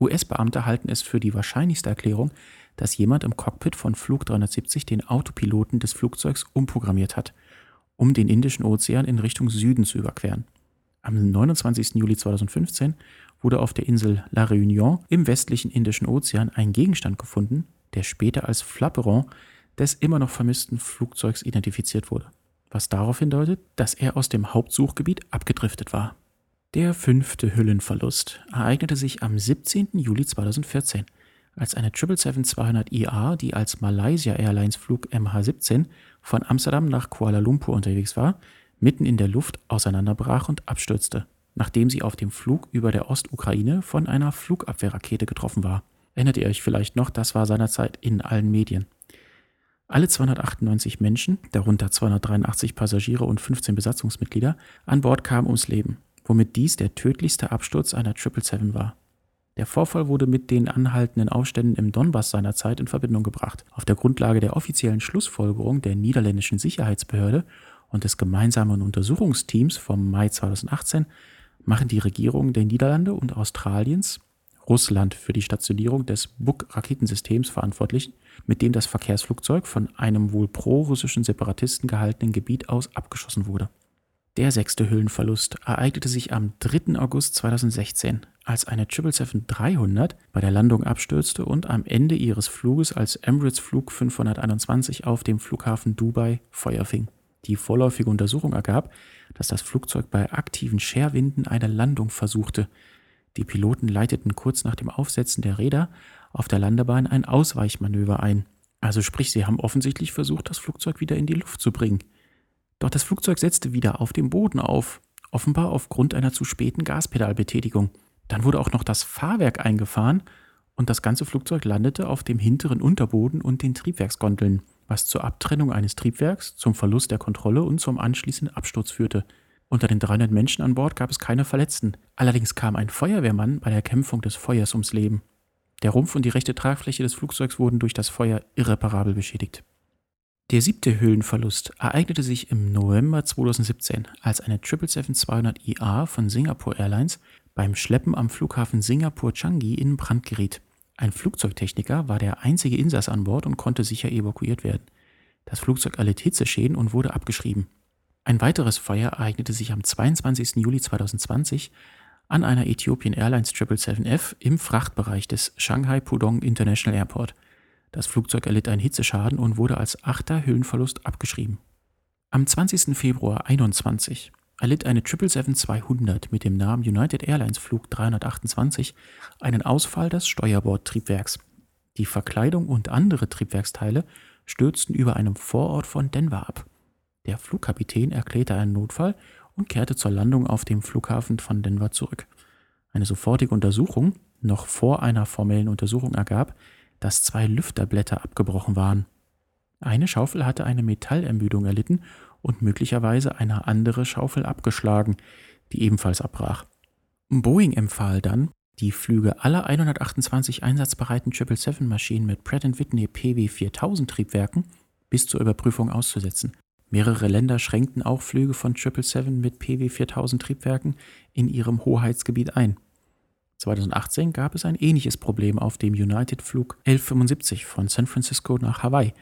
US-Beamte halten es für die wahrscheinlichste Erklärung, dass jemand im Cockpit von Flug 370 den Autopiloten des Flugzeugs umprogrammiert hat, um den Indischen Ozean in Richtung Süden zu überqueren. Am 29. Juli 2015 wurde auf der Insel La Réunion im westlichen Indischen Ozean ein Gegenstand gefunden, der später als Flapperon des immer noch vermissten Flugzeugs identifiziert wurde, was darauf hindeutet, dass er aus dem Hauptsuchgebiet abgedriftet war. Der fünfte Hüllenverlust ereignete sich am 17. Juli 2014, als eine 777-200ER, die als Malaysia Airlines Flug MH17 von Amsterdam nach Kuala Lumpur unterwegs war, mitten in der Luft auseinanderbrach und abstürzte, nachdem sie auf dem Flug über der Ostukraine von einer Flugabwehrrakete getroffen war. Erinnert ihr euch vielleicht noch, das war seinerzeit in allen Medien. Alle 298 Menschen, darunter 283 Passagiere und 15 Besatzungsmitglieder, an Bord kamen ums Leben, womit dies der tödlichste Absturz einer 777 war. Der Vorfall wurde mit den anhaltenden Aufständen im Donbass seinerzeit in Verbindung gebracht. Auf der Grundlage der offiziellen Schlussfolgerung der niederländischen Sicherheitsbehörde und des gemeinsamen Untersuchungsteams vom Mai 2018 machen die Regierungen der Niederlande und Australiens Russland für die Stationierung des Buk-Raketensystems verantwortlich, mit dem das Verkehrsflugzeug von einem wohl pro-russischen Separatisten gehaltenen Gebiet aus abgeschossen wurde. Der sechste Hüllenverlust ereignete sich am 3. August 2016, als eine 777-300 bei der Landung abstürzte und am Ende ihres Fluges als Emirates Flug 521 auf dem Flughafen Dubai Feuer fing. Die vorläufige Untersuchung ergab, dass das Flugzeug bei aktiven Scherwinden eine Landung versuchte. Die Piloten leiteten kurz nach dem Aufsetzen der Räder auf der Landebahn ein Ausweichmanöver ein. Also sprich, sie haben offensichtlich versucht, das Flugzeug wieder in die Luft zu bringen. Doch das Flugzeug setzte wieder auf dem Boden auf, offenbar aufgrund einer zu späten Gaspedalbetätigung. Dann wurde auch noch das Fahrwerk eingefahren und das ganze Flugzeug landete auf dem hinteren Unterboden und den Triebwerksgondeln was zur Abtrennung eines Triebwerks, zum Verlust der Kontrolle und zum anschließenden Absturz führte. Unter den 300 Menschen an Bord gab es keine Verletzten. Allerdings kam ein Feuerwehrmann bei der Kämpfung des Feuers ums Leben. Der Rumpf und die rechte Tragfläche des Flugzeugs wurden durch das Feuer irreparabel beschädigt. Der siebte Höhlenverlust ereignete sich im November 2017, als eine 777-200ER von Singapore Airlines beim Schleppen am Flughafen Singapur-Changi in Brand geriet. Ein Flugzeugtechniker war der einzige Insass an Bord und konnte sicher evakuiert werden. Das Flugzeug erlitt Hitzeschäden und wurde abgeschrieben. Ein weiteres Feuer ereignete sich am 22. Juli 2020 an einer Ethiopian Airlines 777F im Frachtbereich des Shanghai Pudong International Airport. Das Flugzeug erlitt einen Hitzeschaden und wurde als achter Höhenverlust abgeschrieben. Am 20. Februar 2021 erlitt eine 777-200 mit dem Namen United Airlines Flug 328 einen Ausfall des Steuerbordtriebwerks. Die Verkleidung und andere Triebwerksteile stürzten über einem Vorort von Denver ab. Der Flugkapitän erklärte einen Notfall und kehrte zur Landung auf dem Flughafen von Denver zurück. Eine sofortige Untersuchung noch vor einer formellen Untersuchung ergab, dass zwei Lüfterblätter abgebrochen waren. Eine Schaufel hatte eine Metallermüdung erlitten und möglicherweise eine andere Schaufel abgeschlagen, die ebenfalls abbrach. Boeing empfahl dann, die Flüge aller 128 einsatzbereiten 777-Maschinen mit Pratt Whitney PW4000 Triebwerken bis zur Überprüfung auszusetzen. Mehrere Länder schränkten auch Flüge von 777 mit PW4000 Triebwerken in ihrem Hoheitsgebiet ein. 2018 gab es ein ähnliches Problem auf dem United-Flug 1175 von San Francisco nach Hawaii,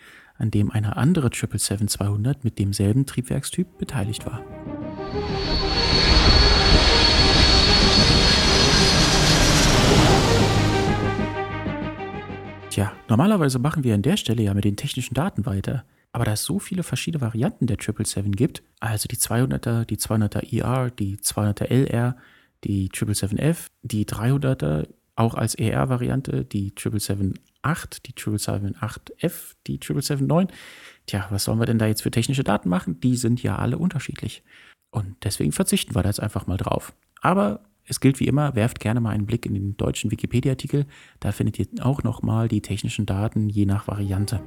an dem eine andere 777-200 mit demselben Triebwerkstyp beteiligt war. Tja, normalerweise machen wir an der Stelle ja mit den technischen Daten weiter. Aber da es so viele verschiedene Varianten der 777 gibt, also die 200er, die 200er ER, die 200er LR, die 777F, die 300er auch als ER-Variante, die 777 8, die 777-8F, die 777-9. Tja, was sollen wir denn da jetzt für technische Daten machen? Die sind ja alle unterschiedlich. Und deswegen verzichten wir da jetzt einfach mal drauf. Aber es gilt wie immer, werft gerne mal einen Blick in den deutschen Wikipedia-Artikel. Da findet ihr auch nochmal die technischen Daten je nach Variante.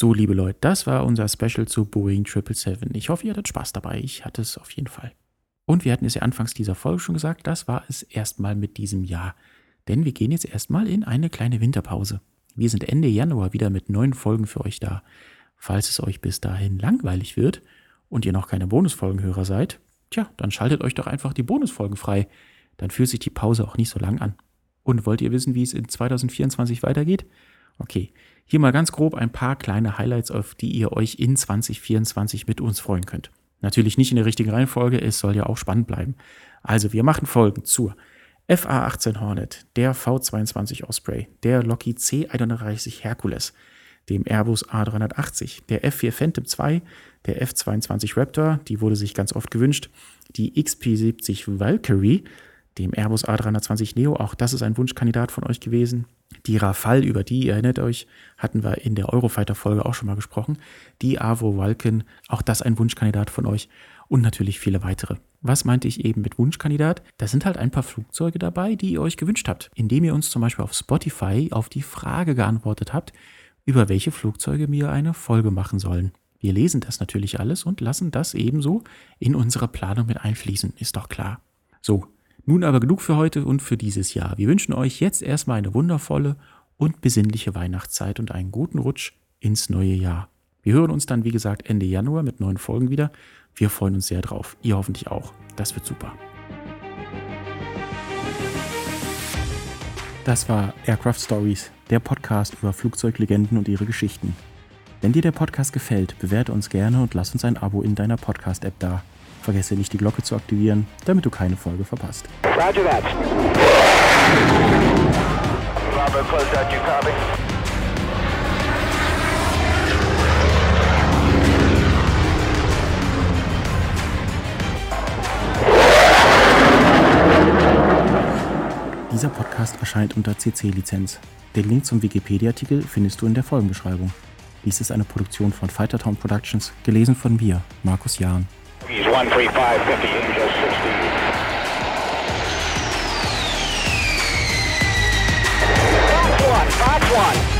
So, liebe Leute, das war unser Special zu Boeing 777. Ich hoffe, ihr hattet Spaß dabei. Ich hatte es auf jeden Fall. Und wir hatten es ja anfangs dieser Folge schon gesagt, das war es erstmal mit diesem Jahr. Denn wir gehen jetzt erstmal in eine kleine Winterpause. Wir sind Ende Januar wieder mit neuen Folgen für euch da. Falls es euch bis dahin langweilig wird und ihr noch keine Bonusfolgenhörer seid, tja, dann schaltet euch doch einfach die Bonusfolgen frei. Dann fühlt sich die Pause auch nicht so lang an. Und wollt ihr wissen, wie es in 2024 weitergeht? Okay, hier mal ganz grob ein paar kleine Highlights, auf die ihr euch in 2024 mit uns freuen könnt. Natürlich nicht in der richtigen Reihenfolge, es soll ja auch spannend bleiben. Also, wir machen Folgen zur FA-18 Hornet, der V-22 Osprey, der Lockheed C-130 Hercules, dem Airbus A380, der F-4 Phantom II, der F-22 Raptor, die wurde sich ganz oft gewünscht, die XP-70 Valkyrie, dem Airbus A320 Neo, auch das ist ein Wunschkandidat von euch gewesen, die Rafale, über die, ihr erinnert euch, hatten wir in der Eurofighter-Folge auch schon mal gesprochen. Die Avo Vulcan, auch das ein Wunschkandidat von euch. Und natürlich viele weitere. Was meinte ich eben mit Wunschkandidat? Da sind halt ein paar Flugzeuge dabei, die ihr euch gewünscht habt. Indem ihr uns zum Beispiel auf Spotify auf die Frage geantwortet habt, über welche Flugzeuge wir eine Folge machen sollen. Wir lesen das natürlich alles und lassen das ebenso in unsere Planung mit einfließen, ist doch klar. So, nun aber genug für heute und für dieses Jahr. Wir wünschen euch jetzt erstmal eine wundervolle und besinnliche Weihnachtszeit und einen guten Rutsch ins neue Jahr. Wir hören uns dann, wie gesagt, Ende Januar mit neuen Folgen wieder. Wir freuen uns sehr drauf. Ihr hoffentlich auch. Das wird super. Das war Aircraft Stories, der Podcast über Flugzeuglegenden und ihre Geschichten. Wenn dir der Podcast gefällt, bewerte uns gerne und lass uns ein Abo in deiner Podcast-App da. Vergesse nicht die Glocke zu aktivieren, damit du keine Folge verpasst. Roger that. Bravo, close out, you copy? Dieser Podcast erscheint unter CC-Lizenz. Den Link zum Wikipedia-Artikel findest du in der Folgenbeschreibung. Dies ist eine Produktion von Fightertown Productions, gelesen von mir, Markus Jahn. He's 13550, Angel 60. Last one. Watch one.